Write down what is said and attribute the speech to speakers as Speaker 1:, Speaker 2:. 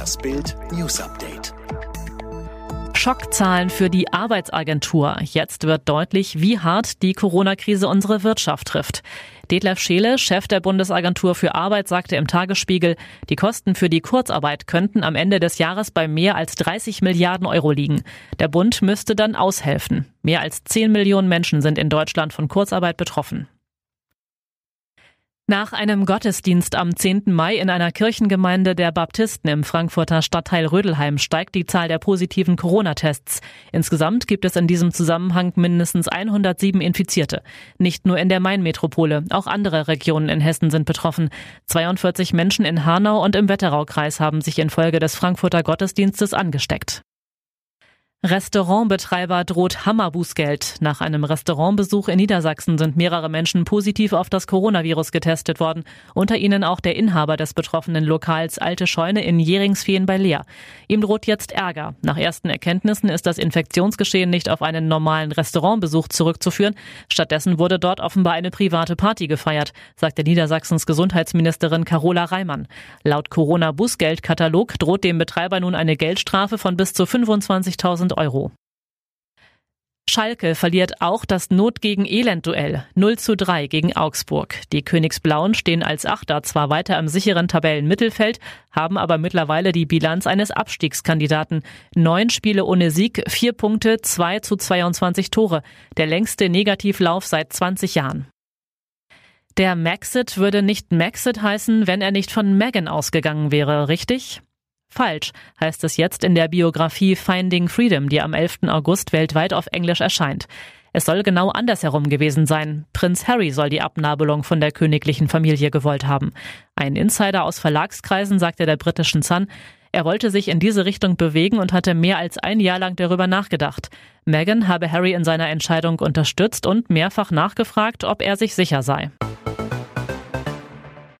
Speaker 1: Das Bild News Update.
Speaker 2: Schockzahlen für die Arbeitsagentur. Jetzt wird deutlich, wie hart die Corona-Krise unsere Wirtschaft trifft. Detlef Scheele, Chef der Bundesagentur für Arbeit, sagte im Tagesspiegel, die Kosten für die Kurzarbeit könnten am Ende des Jahres bei mehr als 30 Milliarden Euro liegen. Der Bund müsste dann aushelfen. Mehr als 10 Millionen Menschen sind in Deutschland von Kurzarbeit betroffen. Nach einem Gottesdienst am 10. Mai in einer Kirchengemeinde der Baptisten im Frankfurter Stadtteil Rödelheim steigt die Zahl der positiven Corona-Tests. Insgesamt gibt es in diesem Zusammenhang mindestens 107 Infizierte. Nicht nur in der Main-Metropole, auch andere Regionen in Hessen sind betroffen. 42 Menschen in Hanau und im Wetteraukreis haben sich infolge des Frankfurter Gottesdienstes angesteckt. Restaurantbetreiber droht Hammerbußgeld. Nach einem Restaurantbesuch in Niedersachsen sind mehrere Menschen positiv auf das Coronavirus getestet worden. Unter ihnen auch der Inhaber des betroffenen Lokals Alte Scheune in Jeringsfehn bei Leer. Ihm droht jetzt Ärger. Nach ersten Erkenntnissen ist das Infektionsgeschehen nicht auf einen normalen Restaurantbesuch zurückzuführen. Stattdessen wurde dort offenbar eine private Party gefeiert, sagte Niedersachsens Gesundheitsministerin Carola Reimann. Laut Corona-Bußgeldkatalog droht dem Betreiber nun eine Geldstrafe von bis zu 25.000 Euro. Schalke verliert auch das Not gegen Elend-Duell 0 zu 3 gegen Augsburg. Die Königsblauen stehen als Achter zwar weiter im sicheren Tabellenmittelfeld, haben aber mittlerweile die Bilanz eines Abstiegskandidaten. Neun Spiele ohne Sieg, vier Punkte, 2 zu 22 Tore. Der längste Negativlauf seit 20 Jahren. Der Maxit würde nicht Maxit heißen, wenn er nicht von Megan ausgegangen wäre, richtig? Falsch, heißt es jetzt in der Biografie Finding Freedom, die am 11. August weltweit auf Englisch erscheint. Es soll genau andersherum gewesen sein. Prinz Harry soll die Abnabelung von der königlichen Familie gewollt haben. Ein Insider aus Verlagskreisen sagte der britischen Sun, er wollte sich in diese Richtung bewegen und hatte mehr als ein Jahr lang darüber nachgedacht. Meghan habe Harry in seiner Entscheidung unterstützt und mehrfach nachgefragt, ob er sich sicher sei.